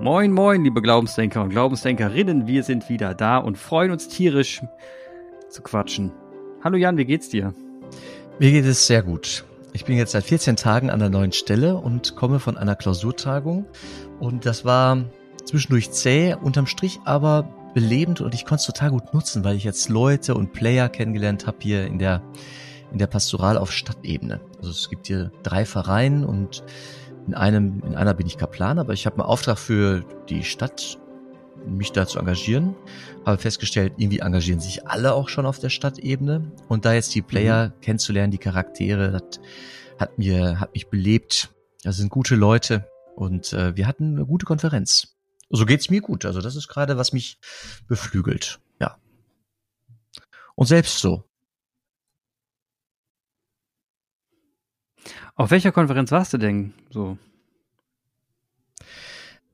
Moin, moin, liebe Glaubensdenker und Glaubensdenkerinnen. Wir sind wieder da und freuen uns tierisch zu quatschen. Hallo Jan, wie geht's dir? Mir geht es sehr gut. Ich bin jetzt seit 14 Tagen an der neuen Stelle und komme von einer Klausurtagung. Und das war zwischendurch zäh, unterm Strich aber belebend und ich konnte es total gut nutzen, weil ich jetzt Leute und Player kennengelernt habe hier in der, in der Pastoral auf Stadtebene. Also es gibt hier drei Vereine und in einem, in einer bin ich Kaplan, aber ich habe einen Auftrag für die Stadt, mich da zu engagieren. Habe festgestellt, irgendwie engagieren sich alle auch schon auf der Stadtebene. Und da jetzt die Player mhm. kennenzulernen, die Charaktere, das hat mir, hat mich belebt. Das sind gute Leute und äh, wir hatten eine gute Konferenz. So geht's mir gut. Also das ist gerade, was mich beflügelt. Ja. Und selbst so. Auf welcher Konferenz warst du denn so?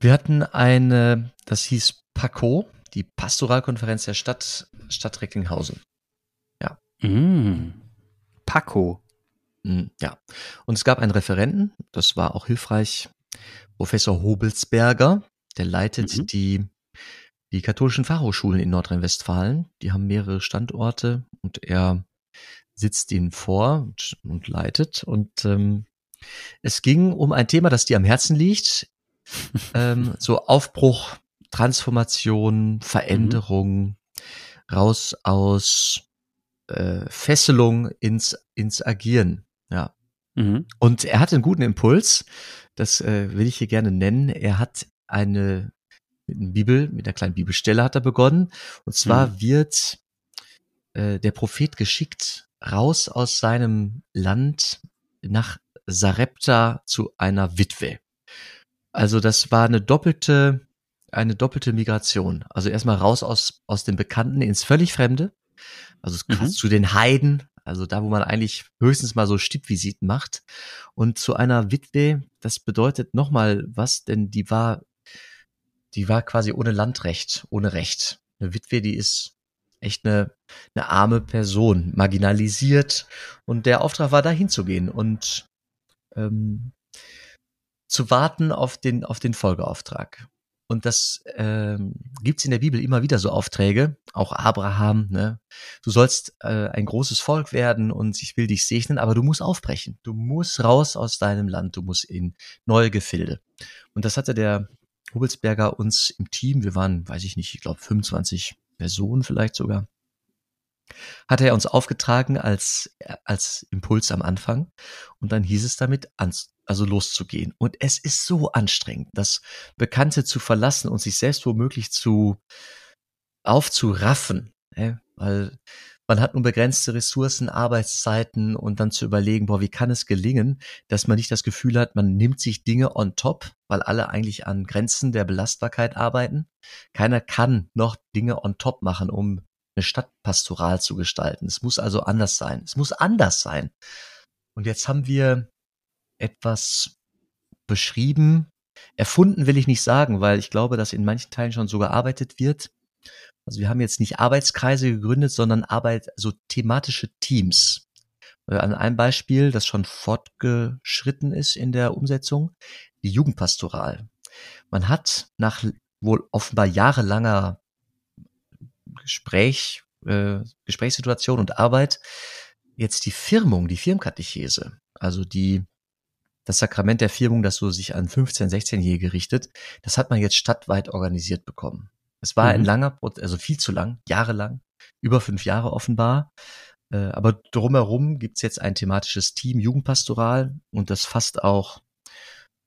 Wir hatten eine, das hieß PACO, die Pastoralkonferenz der Stadt, Stadt Recklinghausen. Ja. Mm, PACO. Mm, ja. Und es gab einen Referenten, das war auch hilfreich, Professor Hobelsberger, der leitet mhm. die, die katholischen Fachhochschulen in Nordrhein-Westfalen. Die haben mehrere Standorte und er sitzt ihnen vor und, und leitet. Und ähm, es ging um ein Thema, das dir am Herzen liegt. ähm, so Aufbruch, Transformation, Veränderung, mhm. raus aus äh, Fesselung ins, ins Agieren. Ja. Mhm. Und er hatte einen guten Impuls, das äh, will ich hier gerne nennen. Er hat eine mit einer Bibel, mit einer kleinen Bibelstelle hat er begonnen. Und zwar mhm. wird äh, der Prophet geschickt raus aus seinem Land nach Sarepta zu einer Witwe. Also das war eine doppelte, eine doppelte Migration. Also erstmal raus aus, aus dem Bekannten ins völlig Fremde. Also mhm. zu den Heiden, also da, wo man eigentlich höchstens mal so Stippvisiten macht. Und zu einer Witwe, das bedeutet nochmal was, denn die war die war quasi ohne Landrecht, ohne Recht. Eine Witwe, die ist echt eine, eine arme Person, marginalisiert. Und der Auftrag war, da hinzugehen und ähm, zu warten auf den, auf den Folgeauftrag. Und das ähm, gibt in der Bibel immer wieder so Aufträge, auch Abraham, ne? Du sollst äh, ein großes Volk werden und ich will dich segnen, aber du musst aufbrechen. Du musst raus aus deinem Land, du musst in neue Gefilde. Und das hatte der Hubelsberger uns im Team, wir waren, weiß ich nicht, ich glaube 25 Personen vielleicht sogar, hat er uns aufgetragen als, als Impuls am Anfang. Und dann hieß es damit, ans, also loszugehen. Und es ist so anstrengend, das Bekannte zu verlassen und sich selbst womöglich zu aufzuraffen. Ne? Weil man hat nur begrenzte Ressourcen, Arbeitszeiten und dann zu überlegen, boah, wie kann es gelingen, dass man nicht das Gefühl hat, man nimmt sich Dinge on top, weil alle eigentlich an Grenzen der Belastbarkeit arbeiten. Keiner kann noch Dinge on top machen, um eine Stadt pastoral zu gestalten. Es muss also anders sein. Es muss anders sein. Und jetzt haben wir etwas beschrieben, erfunden will ich nicht sagen, weil ich glaube, dass in manchen Teilen schon so gearbeitet wird, also wir haben jetzt nicht Arbeitskreise gegründet, sondern Arbeit, so thematische Teams. Äh, an einem Beispiel, das schon fortgeschritten ist in der Umsetzung, die Jugendpastoral. Man hat nach wohl offenbar jahrelanger Gespräch, äh, Gesprächssituation und Arbeit jetzt die Firmung, die Firmkatechese, also die das Sakrament der Firmung, das so sich an 15-, 16-Jährige richtet, das hat man jetzt stadtweit organisiert bekommen. Es war mhm. ein langer Prozess, also viel zu lang, jahrelang, über fünf Jahre offenbar. Äh, aber drumherum gibt's jetzt ein thematisches Team Jugendpastoral und das fasst auch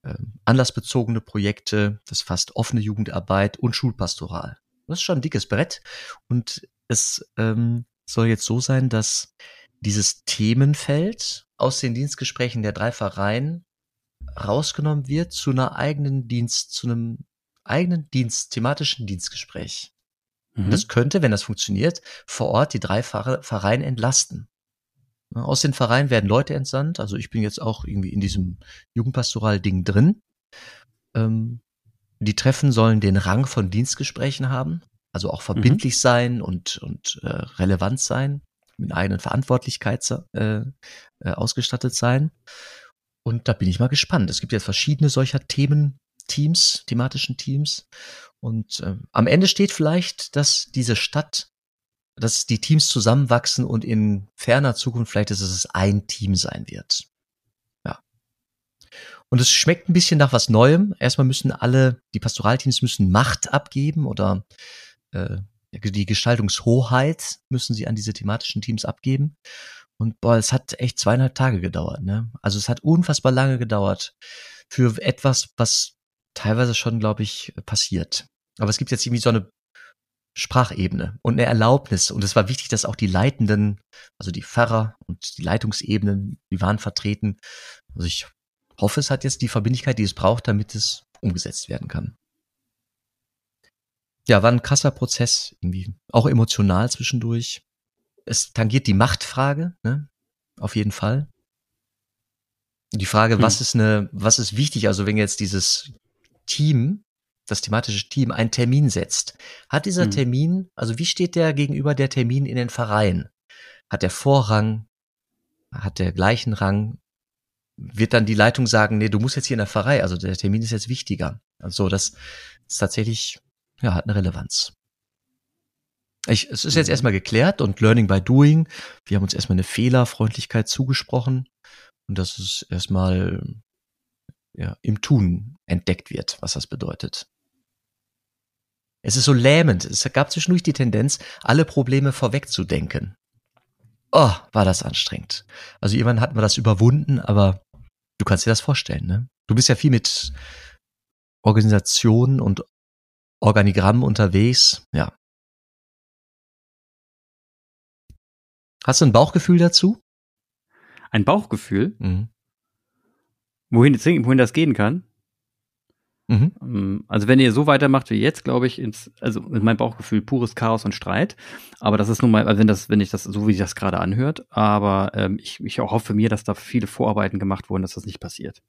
äh, anlassbezogene Projekte, das fasst offene Jugendarbeit und Schulpastoral. Das ist schon ein dickes Brett und es ähm, soll jetzt so sein, dass dieses Themenfeld aus den Dienstgesprächen der drei Vereine rausgenommen wird zu einer eigenen Dienst, zu einem eigenen Dienst, thematischen Dienstgespräch. Mhm. Das könnte, wenn das funktioniert, vor Ort die drei Vereine entlasten. Aus den Vereinen werden Leute entsandt. Also ich bin jetzt auch irgendwie in diesem Jugendpastoral-Ding drin. Ähm, die Treffen sollen den Rang von Dienstgesprächen haben, also auch verbindlich mhm. sein und, und äh, relevant sein, mit eigenen Verantwortlichkeit äh, äh, ausgestattet sein. Und da bin ich mal gespannt. Es gibt ja verschiedene solcher Themen, Teams, thematischen Teams. Und äh, am Ende steht vielleicht, dass diese Stadt, dass die Teams zusammenwachsen und in ferner Zukunft vielleicht, dass es ein Team sein wird. Ja. Und es schmeckt ein bisschen nach was Neuem. Erstmal müssen alle, die Pastoralteams müssen Macht abgeben oder äh, die Gestaltungshoheit müssen sie an diese thematischen Teams abgeben. Und boah, es hat echt zweieinhalb Tage gedauert, ne? Also es hat unfassbar lange gedauert für etwas, was teilweise schon, glaube ich, passiert. Aber es gibt jetzt irgendwie so eine Sprachebene und eine Erlaubnis. Und es war wichtig, dass auch die Leitenden, also die Pfarrer und die Leitungsebenen, die waren vertreten. Also ich hoffe, es hat jetzt die Verbindlichkeit, die es braucht, damit es umgesetzt werden kann. Ja, war ein krasser Prozess, irgendwie auch emotional zwischendurch es tangiert die Machtfrage, ne? Auf jeden Fall. Die Frage, hm. was ist eine, was ist wichtig? Also wenn jetzt dieses Team, das thematische Team, einen Termin setzt, hat dieser hm. Termin, also wie steht der gegenüber der Termin in den Vereinen? Hat der Vorrang? Hat der gleichen Rang? Wird dann die Leitung sagen, nee, du musst jetzt hier in der Pfarrei, also der Termin ist jetzt wichtiger. Also das ist tatsächlich, ja, hat eine Relevanz. Ich, es ist jetzt mhm. erstmal geklärt und Learning by Doing. Wir haben uns erstmal eine Fehlerfreundlichkeit zugesprochen und dass es erstmal ja, im Tun entdeckt wird, was das bedeutet. Es ist so lähmend. Es gab zwischendurch die Tendenz, alle Probleme vorwegzudenken. Oh, war das anstrengend. Also irgendwann hatten wir das überwunden, aber du kannst dir das vorstellen, ne? Du bist ja viel mit Organisationen und Organigrammen unterwegs. Ja, Hast du ein Bauchgefühl dazu? Ein Bauchgefühl? Mhm. Wohin, wohin das gehen kann? Mhm. Ähm, also wenn ihr so weitermacht wie jetzt, glaube ich, ins, also mit meinem Bauchgefühl pures Chaos und Streit. Aber das ist nun mal, also wenn das, wenn ich das, so wie sich das gerade anhört, aber ähm, ich, ich auch hoffe mir, dass da viele Vorarbeiten gemacht wurden, dass das nicht passiert.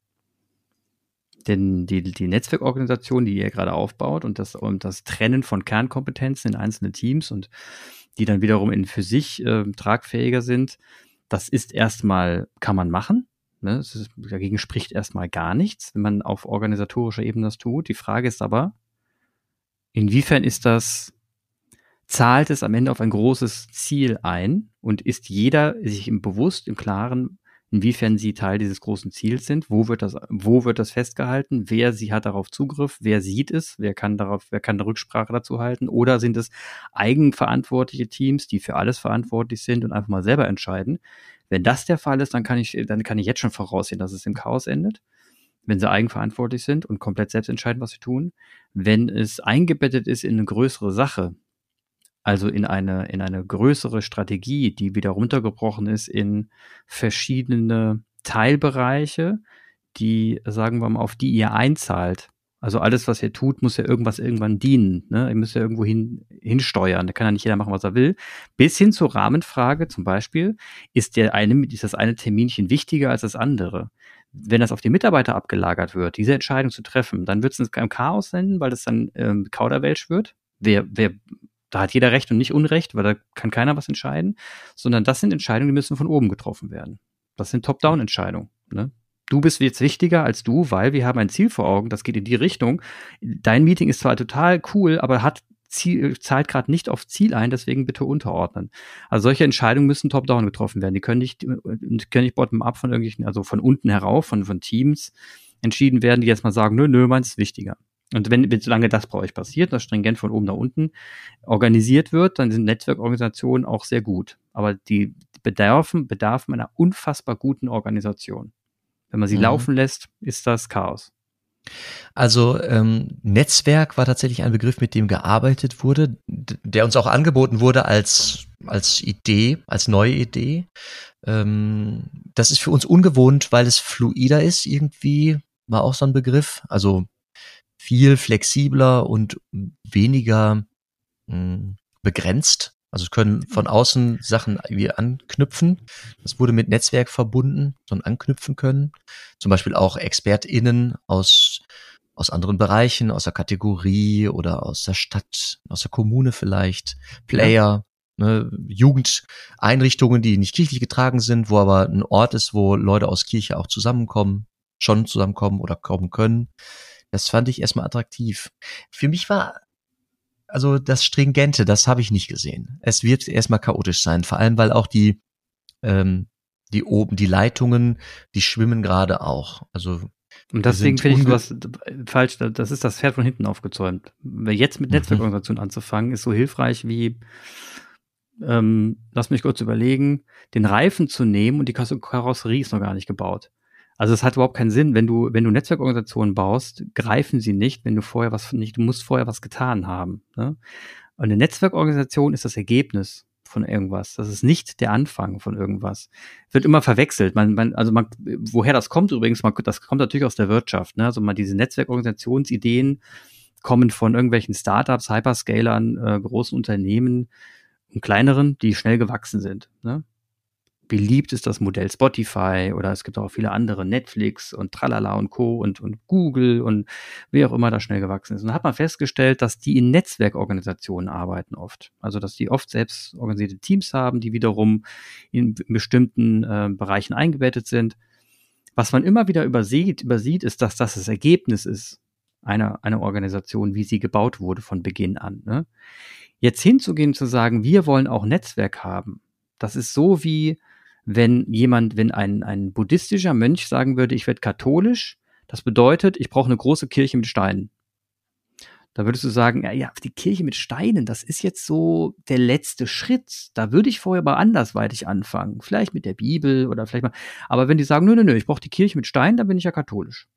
Denn die, die Netzwerkorganisation, die ihr gerade aufbaut und das, und das Trennen von Kernkompetenzen in einzelne Teams und die dann wiederum in für sich äh, tragfähiger sind. Das ist erstmal, kann man machen. Ne? Ist, dagegen spricht erstmal gar nichts, wenn man auf organisatorischer Ebene das tut. Die Frage ist aber, inwiefern ist das, zahlt es am Ende auf ein großes Ziel ein und ist jeder sich im bewusst, im Klaren, inwiefern sie Teil dieses großen Ziels sind, wo wird das, wo wird das festgehalten, wer sie hat darauf Zugriff, wer sieht es, wer kann darauf, wer kann eine Rücksprache dazu halten, oder sind es eigenverantwortliche Teams, die für alles verantwortlich sind und einfach mal selber entscheiden. Wenn das der Fall ist, dann kann ich, dann kann ich jetzt schon voraussehen, dass es im Chaos endet wenn sie eigenverantwortlich sind und komplett selbst entscheiden, was sie tun. Wenn es eingebettet ist in eine größere Sache, also in eine, in eine größere Strategie, die wieder runtergebrochen ist in verschiedene Teilbereiche, die, sagen wir mal, auf die ihr einzahlt. Also alles, was ihr tut, muss ja irgendwas irgendwann dienen. Ne? Ihr müsst ja irgendwo hin, hinsteuern. Da kann ja nicht jeder machen, was er will. Bis hin zur Rahmenfrage zum Beispiel, ist, der eine, ist das eine Terminchen wichtiger als das andere? Wenn das auf die Mitarbeiter abgelagert wird, diese Entscheidung zu treffen, dann wird es ein Chaos senden, weil das dann ähm, Kauderwelsch wird. Wer, wer da hat jeder Recht und nicht Unrecht, weil da kann keiner was entscheiden, sondern das sind Entscheidungen, die müssen von oben getroffen werden. Das sind Top-Down-Entscheidungen. Ne? Du bist jetzt wichtiger als du, weil wir haben ein Ziel vor Augen, das geht in die Richtung. Dein Meeting ist zwar total cool, aber hat Ziel, zahlt gerade nicht auf Ziel ein, deswegen bitte unterordnen. Also solche Entscheidungen müssen top-down getroffen werden. Die können nicht, können nicht bottom-up von irgendwelchen, also von unten herauf, von, von Teams entschieden werden, die jetzt mal sagen, nö, nö, meins ist wichtiger. Und wenn, solange das bei euch passiert, das stringent von oben nach unten organisiert wird, dann sind Netzwerkorganisationen auch sehr gut. Aber die bedarfen, bedarfen einer unfassbar guten Organisation. Wenn man sie mhm. laufen lässt, ist das Chaos. Also ähm, Netzwerk war tatsächlich ein Begriff, mit dem gearbeitet wurde, der uns auch angeboten wurde als als Idee, als neue Idee. Ähm, das ist für uns ungewohnt, weil es fluider ist irgendwie, war auch so ein Begriff. Also viel flexibler und weniger mh, hm, begrenzt. Also es können von außen Sachen wie anknüpfen. Das wurde mit Netzwerk verbunden, so ein anknüpfen können. Zum Beispiel auch ExpertInnen aus, aus anderen Bereichen, aus der Kategorie oder aus der Stadt, aus der Kommune vielleicht, Player, ja. ne, Jugendeinrichtungen, die nicht kirchlich getragen sind, wo aber ein Ort ist, wo Leute aus Kirche auch zusammenkommen, schon zusammenkommen oder kommen können Das fand ich erstmal attraktiv. Für mich war also das Stringente, das habe ich nicht gesehen. Es wird erstmal chaotisch sein, vor allem weil auch die ähm, die oben die Leitungen, die schwimmen gerade auch. Also und deswegen finde ich sowas falsch, das ist das Pferd von hinten aufgezäumt. Jetzt mit. Netzwerkorganisation mhm. anzufangen, ist so hilfreich wie, ähm, lass mich kurz überlegen, den Reifen zu nehmen und die Karosserie ist noch gar nicht gebaut. Also es hat überhaupt keinen Sinn, wenn du, wenn du Netzwerkorganisationen baust, greifen sie nicht, wenn du vorher was nicht, du musst vorher was getan haben. Ne? Und eine Netzwerkorganisation ist das Ergebnis von irgendwas. Das ist nicht der Anfang von irgendwas. Wird immer verwechselt. Man, man, also man, woher das kommt übrigens, man, das kommt natürlich aus der Wirtschaft. Ne? Also mal diese Netzwerkorganisationsideen kommen von irgendwelchen Startups, Hyperscalern, äh, großen Unternehmen und kleineren, die schnell gewachsen sind. Ne? Beliebt ist das Modell Spotify oder es gibt auch viele andere, Netflix und Tralala und Co. und, und Google und wer auch immer da schnell gewachsen ist. Und da hat man festgestellt, dass die in Netzwerkorganisationen arbeiten oft. Also, dass die oft selbst organisierte Teams haben, die wiederum in bestimmten äh, Bereichen eingebettet sind. Was man immer wieder übersieht, übersieht, ist, dass das das Ergebnis ist einer, einer Organisation, wie sie gebaut wurde von Beginn an. Ne? Jetzt hinzugehen, zu sagen, wir wollen auch Netzwerk haben, das ist so wie, wenn jemand, wenn ein, ein buddhistischer Mönch sagen würde, ich werde katholisch, das bedeutet, ich brauche eine große Kirche mit Steinen. Da würdest du sagen, ja, ja, die Kirche mit Steinen, das ist jetzt so der letzte Schritt. Da würde ich vorher mal andersweitig anfangen. Vielleicht mit der Bibel oder vielleicht mal. Aber wenn die sagen, nö, nö, nö, ich brauche die Kirche mit Steinen, dann bin ich ja katholisch.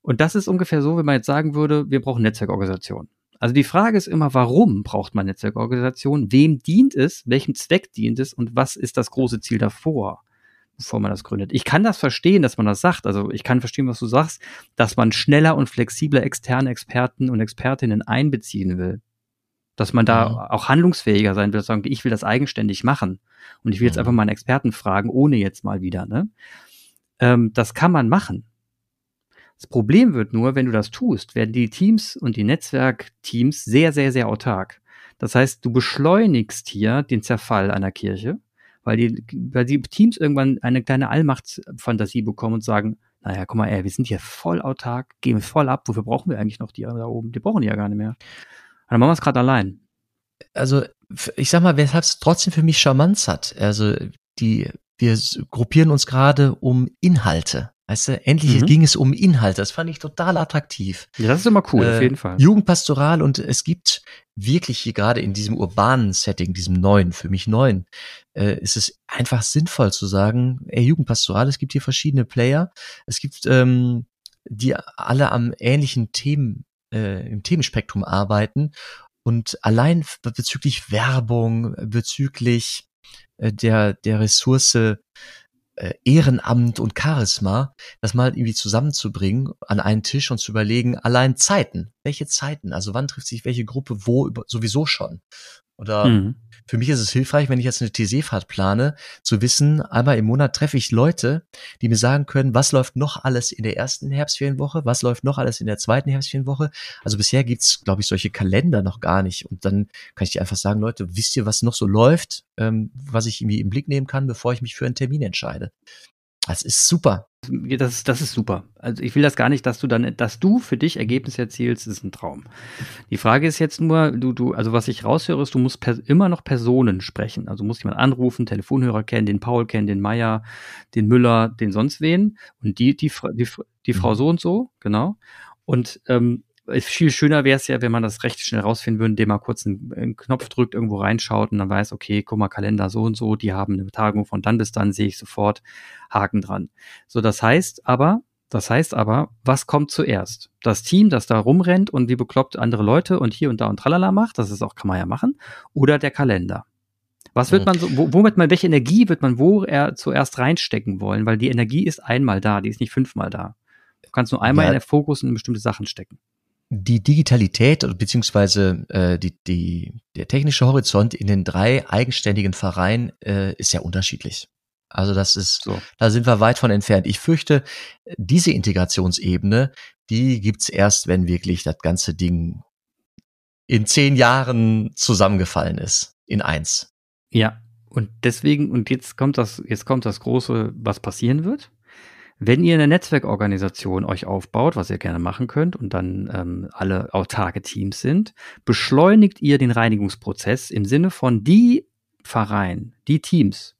Und das ist ungefähr so, wenn man jetzt sagen würde, wir brauchen Netzwerkorganisation. Also die Frage ist immer, warum braucht man Netzwerkorganisation? Wem dient es? Welchem Zweck dient es? Und was ist das große Ziel davor? bevor man das gründet. Ich kann das verstehen, dass man das sagt. Also ich kann verstehen, was du sagst, dass man schneller und flexibler externe Experten und Expertinnen einbeziehen will. Dass man da ja. auch handlungsfähiger sein will, sagen, ich will das eigenständig machen. Und ich will jetzt ja. einfach mal einen Experten fragen, ohne jetzt mal wieder. Ne? Ähm, das kann man machen. Das Problem wird nur, wenn du das tust, werden die Teams und die Netzwerkteams sehr, sehr, sehr autark. Das heißt, du beschleunigst hier den Zerfall einer Kirche, weil die, weil die Teams irgendwann eine kleine Allmachtsfantasie bekommen und sagen, naja, guck mal, ey, wir sind hier voll autark, gehen voll ab, wofür brauchen wir eigentlich noch die da oben? Die brauchen die ja gar nicht mehr. Dann machen wir es gerade allein. Also, ich sag mal, weshalb es trotzdem für mich Charmanz hat. Also, die, wir gruppieren uns gerade um Inhalte. Weißt du, endlich mhm. ging es um Inhalt. Das fand ich total attraktiv. Ja, das ist immer cool, äh, auf jeden Fall. Jugendpastoral und es gibt wirklich hier gerade in diesem urbanen Setting, diesem neuen, für mich neuen, äh, ist es einfach sinnvoll zu sagen, ey, Jugendpastoral, es gibt hier verschiedene Player. Es gibt, ähm, die alle am ähnlichen Themen, äh, im Themenspektrum arbeiten und allein bezüglich Werbung, bezüglich äh, der, der Ressource Ehrenamt und Charisma, das mal irgendwie zusammenzubringen an einen Tisch und zu überlegen, allein Zeiten. Welche Zeiten? Also wann trifft sich welche Gruppe wo sowieso schon? Oder mhm. Für mich ist es hilfreich, wenn ich jetzt eine TC-Fahrt plane, zu wissen, einmal im Monat treffe ich Leute, die mir sagen können, was läuft noch alles in der ersten Herbstferienwoche, was läuft noch alles in der zweiten Herbstferienwoche. Also bisher gibt's, glaube ich, solche Kalender noch gar nicht. Und dann kann ich dir einfach sagen, Leute, wisst ihr, was noch so läuft, ähm, was ich irgendwie im Blick nehmen kann, bevor ich mich für einen Termin entscheide. Das ist super. Das, das ist super. Also ich will das gar nicht, dass du dann, dass du für dich Ergebnisse erzielst, ist ein Traum. Die Frage ist jetzt nur, du, du, also was ich raushöre, ist, du musst immer noch Personen sprechen. Also musst jemand anrufen, Telefonhörer kennen, den Paul kennen, den Meier, den Müller, den sonst wen. Und die, die, die, die Frau so und so, genau. Und ähm, viel schöner wäre es ja, wenn man das recht schnell rausfinden würde, indem man kurz einen, einen, Knopf drückt, irgendwo reinschaut und dann weiß, okay, guck mal, Kalender so und so, die haben eine Tagung von dann bis dann, sehe ich sofort Haken dran. So, das heißt aber, das heißt aber, was kommt zuerst? Das Team, das da rumrennt und wie bekloppt andere Leute und hier und da und tralala macht, das ist auch, kann man ja machen, oder der Kalender? Was wird man so, womit man, welche Energie wird man wo er zuerst reinstecken wollen? Weil die Energie ist einmal da, die ist nicht fünfmal da. Du kannst nur einmal ja. in den Fokus in bestimmte Sachen stecken die Digitalität beziehungsweise äh, die, die, der technische Horizont in den drei eigenständigen Vereinen äh, ist ja unterschiedlich. Also das ist, so. da sind wir weit von entfernt. Ich fürchte, diese Integrationsebene, die gibt's erst, wenn wirklich das ganze Ding in zehn Jahren zusammengefallen ist. In eins. Ja. Und deswegen, und jetzt kommt das, jetzt kommt das große, was passieren wird Wenn ihr eine Netzwerkorganisation euch aufbaut, was ihr gerne machen könnt und dann ähm, alle autarke Teams sind, beschleunigt ihr den Reinigungsprozess im Sinne von die Verein, die Teams,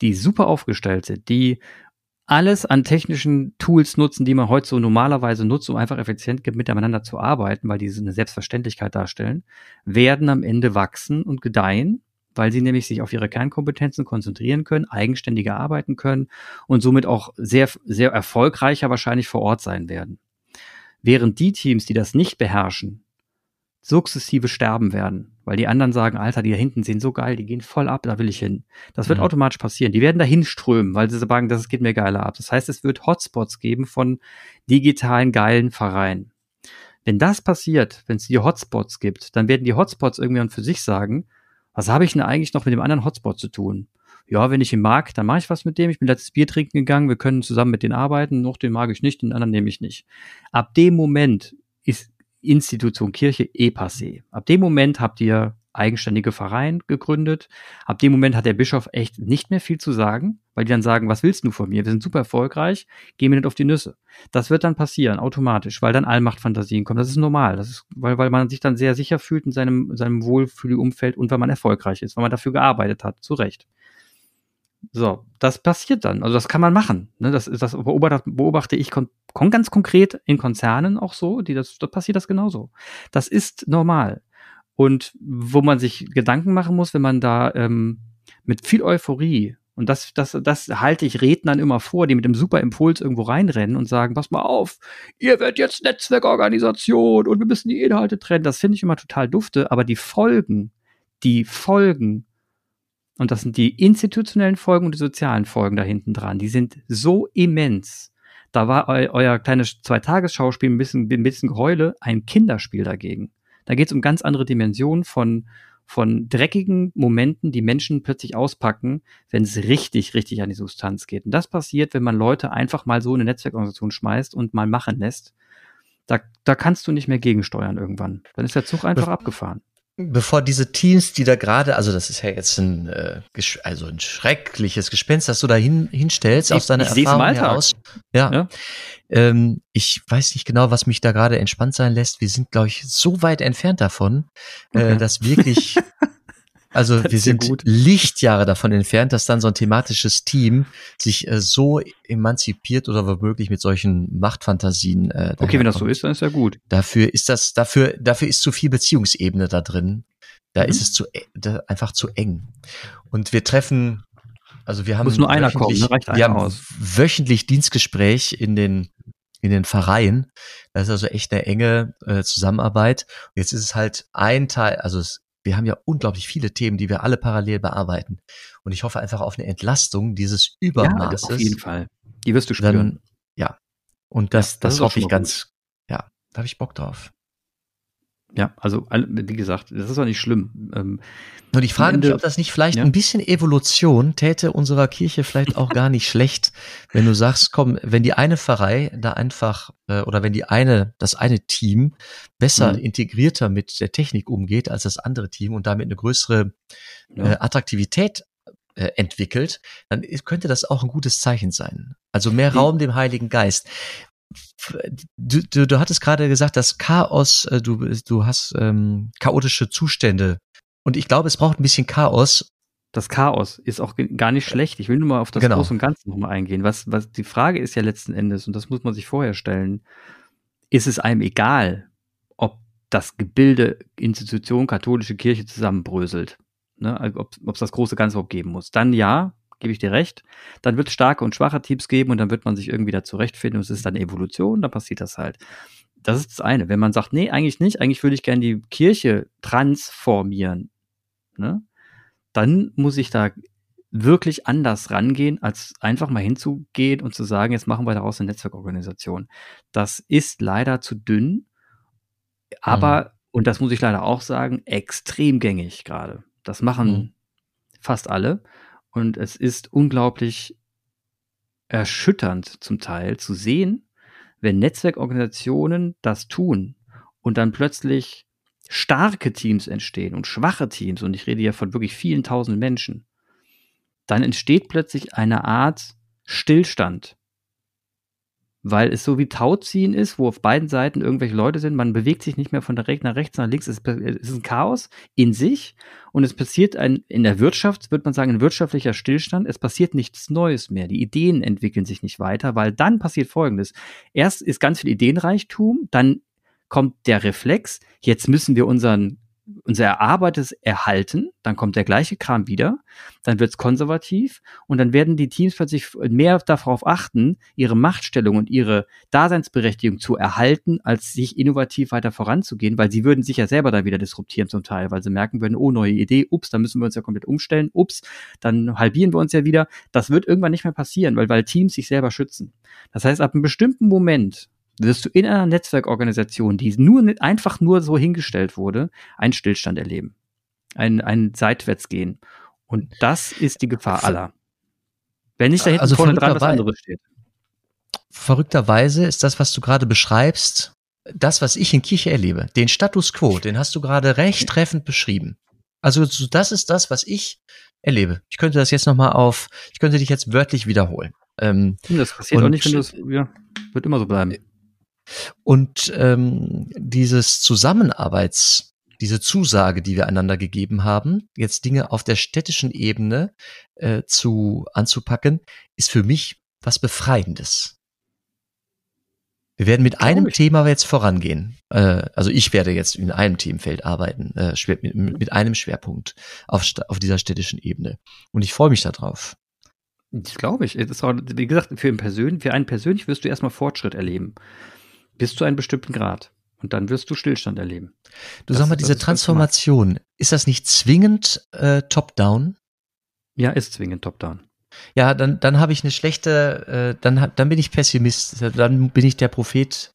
die super aufgestellt sind, die alles an technischen Tools nutzen, die man heute so normalerweise nutzt, um einfach effizient miteinander zu arbeiten, weil diese eine Selbstverständlichkeit darstellen, werden am Ende wachsen und gedeihen, weil sie nämlich sich auf ihre Kernkompetenzen konzentrieren können, eigenständiger arbeiten können und somit auch sehr, sehr erfolgreicher wahrscheinlich vor Ort sein werden. Während die Teams, die das nicht beherrschen, sukzessive sterben werden, weil die anderen sagen, Alter, die da hinten sehen so geil, die gehen voll ab, da will ich hin. Das wird mhm. automatisch passieren. Die werden dahin strömen, weil sie sagen, das geht mir geiler ab. Das heißt, es wird Hotspots geben von digitalen geilen Vereinen. Wenn das passiert, wenn es die Hotspots gibt, dann werden die Hotspots irgendwann für sich sagen, was habe ich denn eigentlich noch mit dem anderen Hotspot zu tun? Ja, wenn ich ihn mag, dann mache ich was mit dem. Ich bin letztes Bier trinken gegangen, wir können zusammen mit denen arbeiten, noch den mag ich nicht, den anderen nehme ich nicht. Ab dem Moment ist Institution Kirche eh passé. Ab dem Moment habt ihr eigenständige Verein gegründet. Ab dem Moment hat der Bischof echt nicht mehr viel zu sagen, weil die dann sagen, was willst du von mir? Wir sind super erfolgreich, geh mir nicht auf die Nüsse. Das wird dann passieren, automatisch, weil dann Allmachtfantasien kommen. Das ist normal. Das ist, weil, weil man sich dann sehr sicher fühlt in seinem, seinem Wohlfühlumfeld und weil man erfolgreich ist, weil man dafür gearbeitet hat, zu Recht. So, das passiert dann. Also das kann man machen. Ne? Das, das beobachte, ich kon kon ganz konkret in Konzernen auch so, die das, da passiert das genauso. Das ist normal. Und wo man sich Gedanken machen muss, wenn man da ähm, mit viel Euphorie und das, das, das halte ich Rednern immer vor, die mit einem super Impuls irgendwo reinrennen und sagen, pass mal auf, ihr werdet jetzt Netzwerkorganisation und wir müssen die Inhalte trennen. Das finde ich immer total dufte, aber die Folgen, die Folgen und das sind die institutionellen Folgen und die sozialen Folgen da hinten dran. Die sind so immens. Da war eu euer kleines Zweitagesschauspiel ein bisschen, ein bisschen Geheule ein Kinderspiel dagegen. Da geht es um ganz andere Dimensionen von, von dreckigen Momenten, die Menschen plötzlich auspacken, wenn es richtig, richtig an die Substanz geht. Und das passiert, wenn man Leute einfach mal so in eine Netzwerkorganisation schmeißt und mal machen lässt. Da, da kannst du nicht mehr gegensteuern irgendwann. Dann ist der Zug einfach abgefahren bevor diese Teams, die da gerade, also das ist ja jetzt ein, äh, also ein schreckliches Gespenst, das du da hin, hinstellst, ich, aus deiner ich Erfahrung heraus. Ja. ja. Ähm, ich weiß nicht genau, was mich da gerade entspannt sein lässt. Wir sind, glaube ich, so weit entfernt davon, äh, okay. äh, dass wirklich Also wir sind gut. Lichtjahre davon entfernt, dass dann so ein thematisches Team sich äh, so emanzipiert oder womöglich mit solchen Machtfantasien. Äh, okay, wenn das so ist, dann ist ja gut. Dafür ist das, dafür, dafür ist zu viel Beziehungsebene da drin. Da mhm. ist es zu e, da, einfach zu eng. Und wir treffen, also wir haben muss nur einer kommen, ne? reicht wir haben aus. wöchentlich Dienstgespräch in den in den Vereinen. Das ist also echt eine enge äh, Zusammenarbeit. Und jetzt ist es halt ein Teil, also es wir haben ja unglaublich viele Themen, die wir alle parallel bearbeiten. Und ich hoffe einfach auf eine Entlastung dieses Übermaßes. Ja, auf jeden Fall. Die wirst du spüren. Dann, ja. Und das, ja, das, das hoffe ich ganz, ja, da habe ich Bock drauf. Ja, also wie gesagt, das ist auch nicht schlimm. Ähm, und ich frage Ende, mich, ob das nicht vielleicht ja? ein bisschen Evolution täte unserer Kirche vielleicht auch gar nicht schlecht, wenn du sagst, komm, wenn die eine Pfarrei da einfach äh, oder wenn die eine, das eine Team besser mhm. integrierter mit der Technik umgeht als das andere Team und damit eine größere ja. äh, Attraktivität äh, entwickelt, dann könnte das auch ein gutes Zeichen sein. Also mehr Raum dem Heiligen Geist du, du, du hattest gerade gesagt, dass Chaos, äh, du, du hast ähm, chaotische Zustände. Und ich glaube, es braucht ein bisschen Chaos. Das Chaos ist auch gar nicht schlecht. Ich will nur mal auf das genau. Große und Ganze nochmal eingehen. Was, was die Frage ist ja letzten Endes, und das muss man sich vorher stellen, ist es einem egal, ob das Gebilde Institution katholische Kirche zusammenbröselt. Ne? Ob es das große Ganze überhaupt geben muss. Dann ja, gebe ich dir recht. Dann wird es starke und schwache Teams geben und dann wird man sich irgendwie da zurechtfinden und es ist dann Evolution, dann passiert das halt. Das ist das eine. Wenn man sagt, nee, eigentlich nicht, eigentlich würde ich gerne die Kirche transformieren, ne? dann muss ich da wirklich anders rangehen, als einfach mal hinzugehen und zu sagen, jetzt machen wir daraus eine Netzwerkorganisation. Das ist leider zu dünn, aber, mhm. und das muss ich leider auch sagen, extrem gängig gerade. Das machen mhm. fast alle. Und es ist unglaublich erschütternd zum Teil zu sehen, wenn Netzwerkorganisationen das tun und dann plötzlich starke Teams entstehen und schwache Teams, und ich rede ja von wirklich vielen tausend Menschen, dann entsteht plötzlich eine Art Stillstand. Weil es so wie Tauziehen ist, wo auf beiden Seiten irgendwelche Leute sind. Man bewegt sich nicht mehr von der Rechten nach rechts nach links. Es ist ein Chaos in sich und es passiert ein, in der Wirtschaft, wird man sagen, ein wirtschaftlicher Stillstand. Es passiert nichts Neues mehr. Die Ideen entwickeln sich nicht weiter, weil dann passiert Folgendes. Erst ist ganz viel Ideenreichtum, dann kommt der Reflex, jetzt müssen wir unseren unser Erarbeitetes erhalten, dann kommt der gleiche Kram wieder, dann wird's konservativ und dann werden die Teams plötzlich mehr darauf achten, ihre Machtstellung und ihre Daseinsberechtigung zu erhalten, als sich innovativ weiter voranzugehen, weil sie würden sich ja selber dann wieder disruptieren zum Teil, weil sie merken würden, oh, neue Idee, ups, da müssen wir uns ja komplett umstellen, ups, dann halbieren wir uns ja wieder. Das wird irgendwann nicht mehr passieren, weil, weil Teams sich selber schützen. Das heißt, ab einem bestimmten Moment wirst du in einer Netzwerkorganisation, die nur einfach nur so hingestellt wurde, einen Stillstand erleben. Ein, ein Seitwärtsgehen. Und das ist die Gefahr aller. Wenn nicht da hinten also vorne dran was anderes steht. Verrückterweise ist das, was du gerade beschreibst, das, was ich in Kirche erlebe. Den Status quo, den hast du gerade recht treffend beschrieben. Also das ist das, was ich erlebe. Ich könnte das jetzt nochmal auf, ich könnte dich jetzt wörtlich wiederholen. Ähm, das passiert auch nicht, wenn du es, ja, wird immer so bleiben. Und ähm, dieses Zusammenarbeits, diese Zusage, die wir einander gegeben haben, jetzt Dinge auf der städtischen Ebene äh, zu anzupacken, ist für mich was Befreiendes. Wir werden mit einem Thema jetzt vorangehen. Äh, also ich werde jetzt in einem Themenfeld arbeiten, äh, mit, mit einem Schwerpunkt auf, auf dieser städtischen Ebene. Und ich freue mich darauf. Das glaube ich. Das ist auch, wie gesagt, für einen, persönlich, für einen persönlich wirst du erstmal Fortschritt erleben. Bis zu einem bestimmten Grad. Und dann wirst du Stillstand erleben. Du das, sag mal, diese Transformation, ist das nicht zwingend äh, top-down? Ja, ist zwingend top-down. Ja, dann, dann habe ich eine schlechte, äh, dann, dann bin ich Pessimist, dann bin ich der Prophet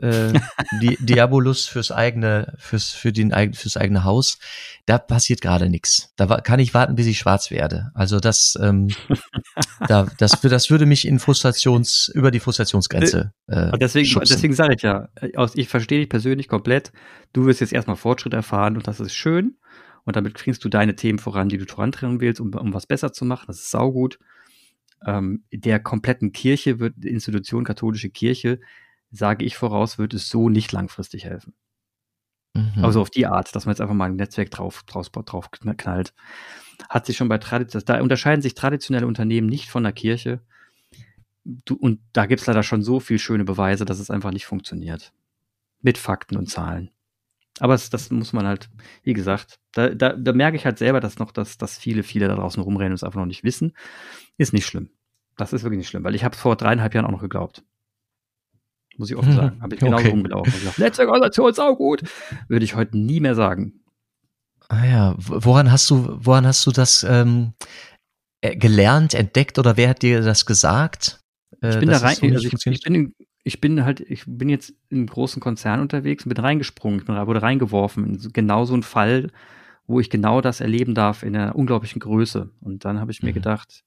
äh, Di Diabolus fürs eigene, fürs, für den, fürs eigene Haus. Da passiert gerade nichts. Da kann ich warten, bis ich schwarz werde. Also das, ähm, da, das, das würde mich in Frustrations, über die Frustrationsgrenze. Äh, deswegen, schubsen. deswegen sage ich ja, äh, ich verstehe dich persönlich komplett. Du wirst jetzt erstmal Fortschritt erfahren und das ist schön. Und damit kriegst du deine Themen voran, die du vorantreiben willst, um, um was besser zu machen. Das ist saugut. Ähm, der kompletten Kirche wird, Institution katholische Kirche, sage ich voraus, wird es so nicht langfristig helfen. Mhm. Also auf die Art, dass man jetzt einfach mal ein Netzwerk drauf, drauf, drauf knallt. Hat sich schon bei Tradition, da unterscheiden sich traditionelle Unternehmen nicht von der Kirche. Du, und da gibt es leider schon so viel schöne Beweise, dass es einfach nicht funktioniert. Mit Fakten und Zahlen. Aber es, das muss man halt, wie gesagt, da, da, da merke ich halt selber, dass noch, dass, dass viele, viele da draußen rumrennen und es einfach noch nicht wissen. Ist nicht schlimm. Das ist wirklich nicht schlimm, weil ich habe vor dreieinhalb Jahren auch noch geglaubt. Muss ich offen sagen. Habe ich genauso okay. rumgelaufen. Gesagt, Netzwerkorganisation ist auch gut. Würde ich heute nie mehr sagen. Ah ja, woran hast du, woran hast du das ähm, äh, gelernt, entdeckt oder wer hat dir das gesagt? Äh, ich bin da rein, so also ich, ich, bin in, ich bin halt, ich bin jetzt im großen Konzern unterwegs und bin reingesprungen, ich bin, wurde reingeworfen in genau so einen Fall, wo ich genau das erleben darf in einer unglaublichen Größe. Und dann habe ich mir mhm. gedacht,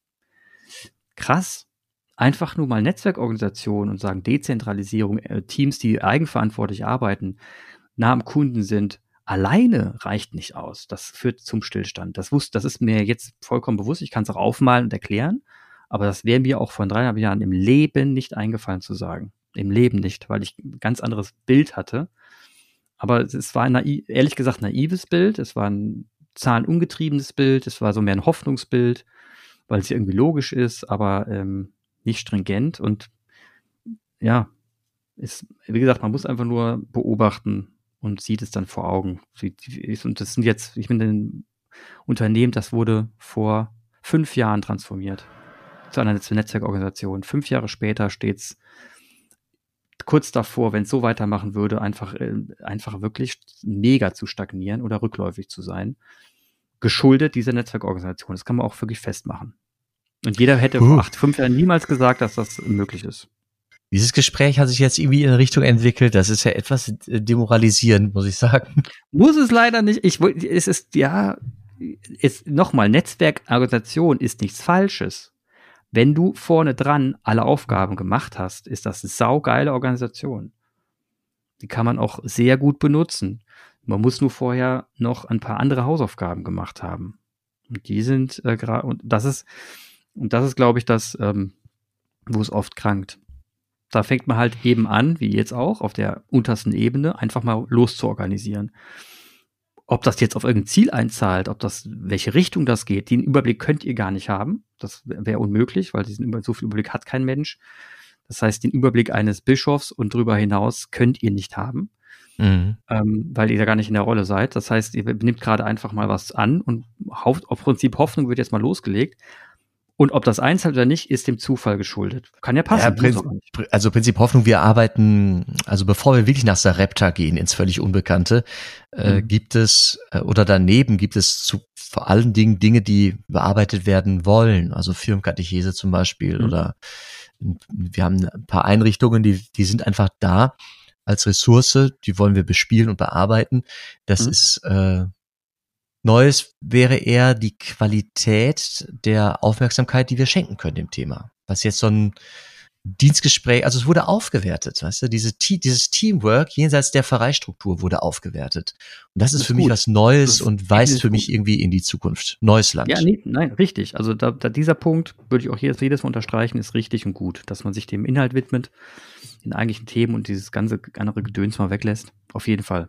krass, einfach nur mal Netzwerkorganisationen und sagen Dezentralisierung, äh, Teams, die eigenverantwortlich arbeiten, nah am Kunden sind, alleine reicht nicht aus. Das führt zum Stillstand. Das wusste, das ist mir jetzt vollkommen bewusst. Ich kann es auch aufmalen und erklären. Aber das wäre mir auch vor dreieinhalb Jahren im Leben nicht eingefallen zu sagen. Im Leben nicht, weil ich ein ganz anderes Bild hatte. Aber es war ein naiv, ehrlich gesagt naives Bild. Es war ein zahlenungetriebenes Bild. Es war so mehr ein Hoffnungsbild, weil es irgendwie logisch ist. Aber ähm, nicht stringent und ja, ist, wie gesagt, man muss einfach nur beobachten und sieht es dann vor Augen. Und das sind jetzt, ich bin ein Unternehmen, das wurde vor fünf Jahren transformiert zu einer Netzwerkorganisation. Fünf Jahre später steht es kurz davor, wenn es so weitermachen würde, einfach, äh, einfach wirklich mega zu stagnieren oder rückläufig zu sein. Geschuldet dieser Netzwerkorganisation. Das kann man auch wirklich festmachen. Und jeder hätte vor acht, fünf Jahren niemals gesagt, dass das möglich ist. Dieses Gespräch hat sich jetzt irgendwie in eine Richtung entwickelt. Das ist ja etwas äh, demoralisierend, muss ich sagen. Muss es leider nicht. Ich, es ist, ja, ist, nochmal, Netzwerkorganisation ist nichts Falsches. Wenn du vorne dran alle Aufgaben gemacht hast, ist das eine saugeile Organisation. Die kann man auch sehr gut benutzen. Man muss nur vorher noch ein paar andere Hausaufgaben gemacht haben. Und die sind äh, gerade, und das ist, und das ist, glaube ich, das, ähm, wo es oft krankt. Da fängt man halt eben an, wie jetzt auch, auf der untersten Ebene, einfach mal loszuorganisieren. Ob das jetzt auf irgendein Ziel einzahlt, ob das, welche Richtung das geht, den Überblick könnt ihr gar nicht haben. Das wäre unmöglich, weil diesen, so viel Überblick hat kein Mensch. Das heißt, den Überblick eines Bischofs und darüber hinaus könnt ihr nicht haben, mhm. ähm, weil ihr da gar nicht in der Rolle seid. Das heißt, ihr nehmt gerade einfach mal was an und auf, auf Prinzip Hoffnung wird jetzt mal losgelegt. Und ob das einzahlt oder nicht, ist dem Zufall geschuldet. Kann ja passen. Ja, Prinzip, also Prinzip Hoffnung, wir arbeiten, also bevor wir wirklich nach Sarepta gehen, ins völlig Unbekannte, äh, mhm. äh, gibt es, äh, oder daneben gibt es zu vor allen Dingen Dinge, die bearbeitet werden wollen. Also Firmenkatechese zum Beispiel mhm. oder wir haben ein paar Einrichtungen, die, die sind einfach da als Ressource, die wollen wir bespielen und bearbeiten. Das mhm. ist äh, Neues wäre eher die Qualität der Aufmerksamkeit, die wir schenken können dem Thema. Was jetzt so ein Dienstgespräch, also es wurde aufgewertet, weißt du, diese, dieses Teamwork jenseits der Pfarreistruktur wurde aufgewertet. Und das ist, das ist für gut. mich was Neues und weist für gut. mich irgendwie in die Zukunft. Neues Land. Ja, nee, nein, richtig. Also da, da dieser Punkt würde ich auch jedes, jedes Mal unterstreichen, ist richtig und gut, dass man sich dem Inhalt widmet, den eigentlichen Themen und dieses ganze andere Gedöns mal weglässt. Auf jeden Fall.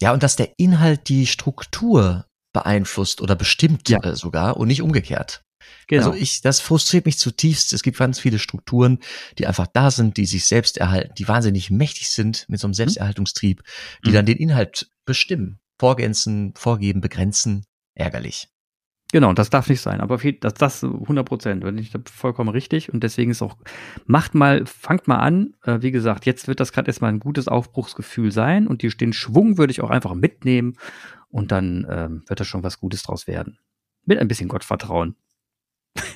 Ja, und dass der Inhalt die Struktur beeinflusst oder bestimmt ja. äh, sogar und nicht umgekehrt. Genau. Also ich, das frustriert mich zutiefst. Es gibt ganz viele Strukturen, die einfach da sind, die sich selbst erhalten, die wahnsinnig mächtig sind mit so einem mhm. Selbsterhaltungstrieb, die mhm. dann den Inhalt bestimmen, vorgänzen, vorgeben, begrenzen. Ärgerlich. Genau, das darf nicht sein. Aber das, das 100 Prozent, wenn ich vollkommen richtig. Und deswegen ist auch, macht mal, fangt mal an. Äh, wie gesagt, jetzt wird das gerade erstmal ein gutes Aufbruchsgefühl sein. Und die, den Schwung würde ich auch einfach mitnehmen. Und dann ähm, wird da schon was Gutes draus werden. Mit ein bisschen Gottvertrauen.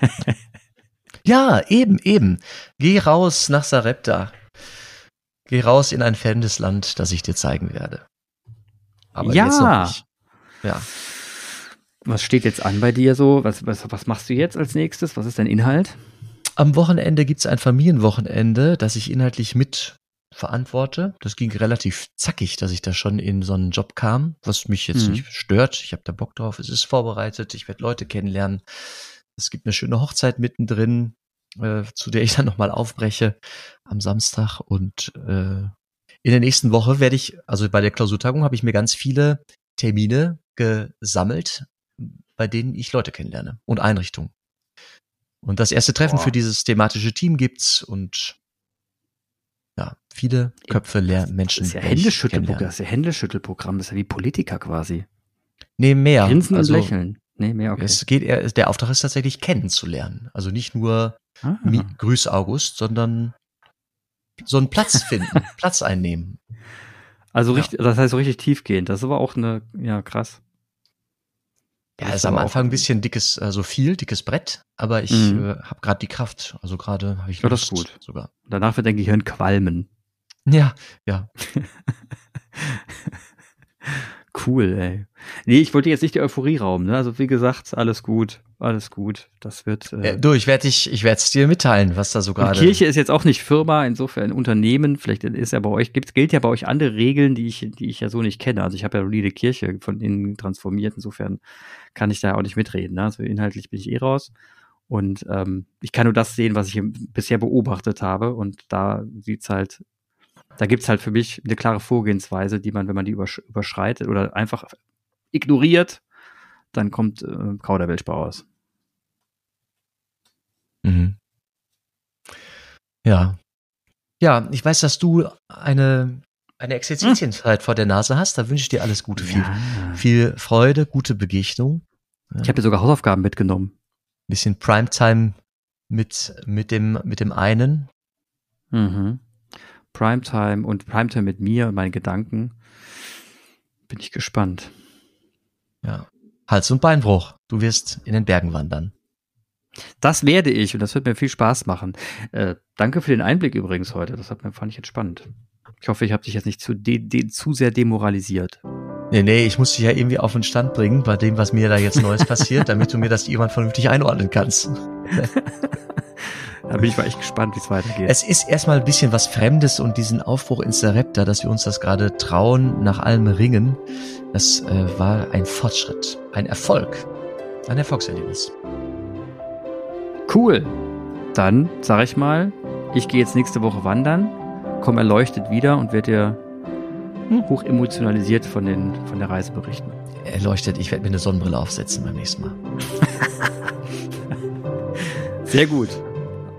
ja, eben, eben. Geh raus nach Sarepta. Geh raus in ein fremdes Land, das ich dir zeigen werde. Aber ja. jetzt noch nicht. Ja. Was steht jetzt an bei dir so? Was, was, was machst du jetzt als nächstes? Was ist dein Inhalt? Am Wochenende gibt's ein Familienwochenende, das ich inhaltlich mit verantworte. Das ging relativ zackig, dass ich da schon in so einen Job kam, was mich jetzt mhm. nicht stört. Ich habe da Bock drauf. Es ist vorbereitet. Ich werde Leute kennenlernen. Es gibt eine schöne Hochzeit mittendrin, äh, zu der ich dann nochmal aufbreche am Samstag. Und äh, in der nächsten Woche werde ich, also bei der Klausurtagung habe ich mir ganz viele Termine gesammelt, bei denen ich Leute kennenlerne und Einrichtungen. Und das erste Treffen Boah. für dieses thematische Team gibt's und ja, viele Köpfe leer Menschen. Das ist ja Händeschüttelprogramm, das ist ja Händeschüttelprogramm, das ist ja wie Politiker quasi. Nee, mehr. Grinsen also, und lächeln. Nee, mehr, okay. Es geht eher, der Auftrag ist tatsächlich kennenzulernen. Also nicht nur ah. Grüß August, sondern so einen Platz finden, Platz einnehmen. Also richtig, das heißt so richtig tiefgehend. Das ist aber auch eine, ja, krass. Ja, ist am Anfang ein bisschen dickes, also viel dickes Brett, aber ich mhm. äh, habe gerade die Kraft. Also gerade habe ich Lust ja, das ist gut. sogar. Danach wird dein Gehirn qualmen. Ja, ja. cool, ey. Nee, ich wollte jetzt nicht die Euphorie rauben, ne? Also wie gesagt, alles gut, alles gut. Das wird. Äh, du, ich werde dich, ich werde es dir mitteilen, was da so gerade. Kirche ist jetzt auch nicht Firma, insofern Unternehmen. Vielleicht ist ja bei euch, gibt, gilt ja bei euch andere Regeln, die ich, die ich ja so nicht kenne. Also ich habe ja eine Kirche von innen transformiert. Insofern kann ich da auch nicht mitreden. Ne? Also inhaltlich bin ich eh raus. Und ähm, ich kann nur das sehen, was ich bisher beobachtet habe. Und da sieht's halt da gibt's halt für mich eine klare Vorgehensweise, die man, wenn man die übersch überschreitet oder einfach ignoriert, dann kommt äh, Kauderwelsch bei raus. Mhm. Ja. Ja, ich weiß, dass du eine, eine Exerzitienzeit hm. vor der Nase hast. Da wünsche ich dir alles Gute. Ja. Viel, viel Freude, gute Begegnung. Ich habe dir sogar Hausaufgaben mitgenommen. Bisschen Primetime mit, mit, dem, mit dem einen. Mhm. Primetime und Primetime mit mir und meinen Gedanken. Bin ich gespannt. Ja. Hals- und Beinbruch. Du wirst in den Bergen wandern. Das werde ich und das wird mir viel Spaß machen. Äh, danke für den Einblick übrigens heute. Das hat mir, fand ich entspannt. Ich hoffe, ich habe dich jetzt nicht zu, de, de, zu sehr demoralisiert. Nee, nee, ich muss dich ja irgendwie auf den Stand bringen bei dem, was mir da jetzt Neues passiert, damit du mir das jemand vernünftig einordnen kannst. Da bin ich mal echt gespannt, wie es weitergeht. Es ist erstmal ein bisschen was Fremdes und diesen Aufbruch ins Sarepta, dass wir uns das gerade trauen, nach allem ringen, das äh, war ein Fortschritt, ein Erfolg, ein Erfolgserlebnis. Cool. Dann sage ich mal, Ich gehe jetzt nächste Woche wandern, komme erleuchtet wieder und werde dir hm. hoch emotionalisiert von, den, von der Reise berichten. Erleuchtet, ich werde mir eine Sonnenbrille aufsetzen beim nächsten Mal. Sehr gut.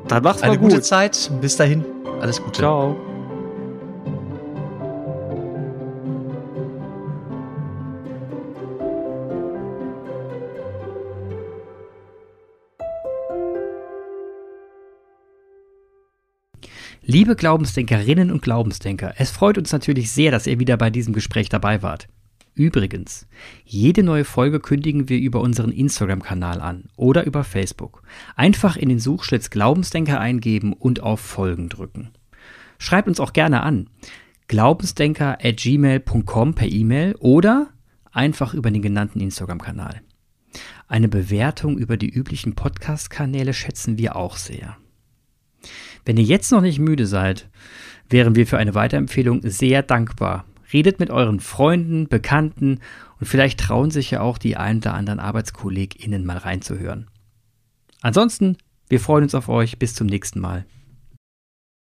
Dann mach's Eine mal gut. gute Zeit. Bis dahin. Alles Gute. Ciao. Liebe Glaubensdenkerinnen und Glaubensdenker, es freut uns natürlich sehr, dass ihr wieder bei diesem Gespräch dabei wart. Übrigens, jede neue Folge kündigen wir über unseren Instagram-Kanal an oder über Facebook. Einfach in den Suchschlitz Glaubensdenker eingeben und auf Folgen drücken. Schreibt uns auch gerne an. Glaubensdenker at gmail.com per E-Mail oder einfach über den genannten Instagram-Kanal. Eine Bewertung über die üblichen Podcast-Kanäle schätzen wir auch sehr. Wenn ihr jetzt noch nicht müde seid, wären wir für eine Weiterempfehlung sehr dankbar Redet mit euren Freunden, Bekannten und vielleicht trauen sich ja auch die ein oder anderen ArbeitskollegInnen mal reinzuhören. Ansonsten, wir freuen uns auf euch. Bis zum nächsten Mal.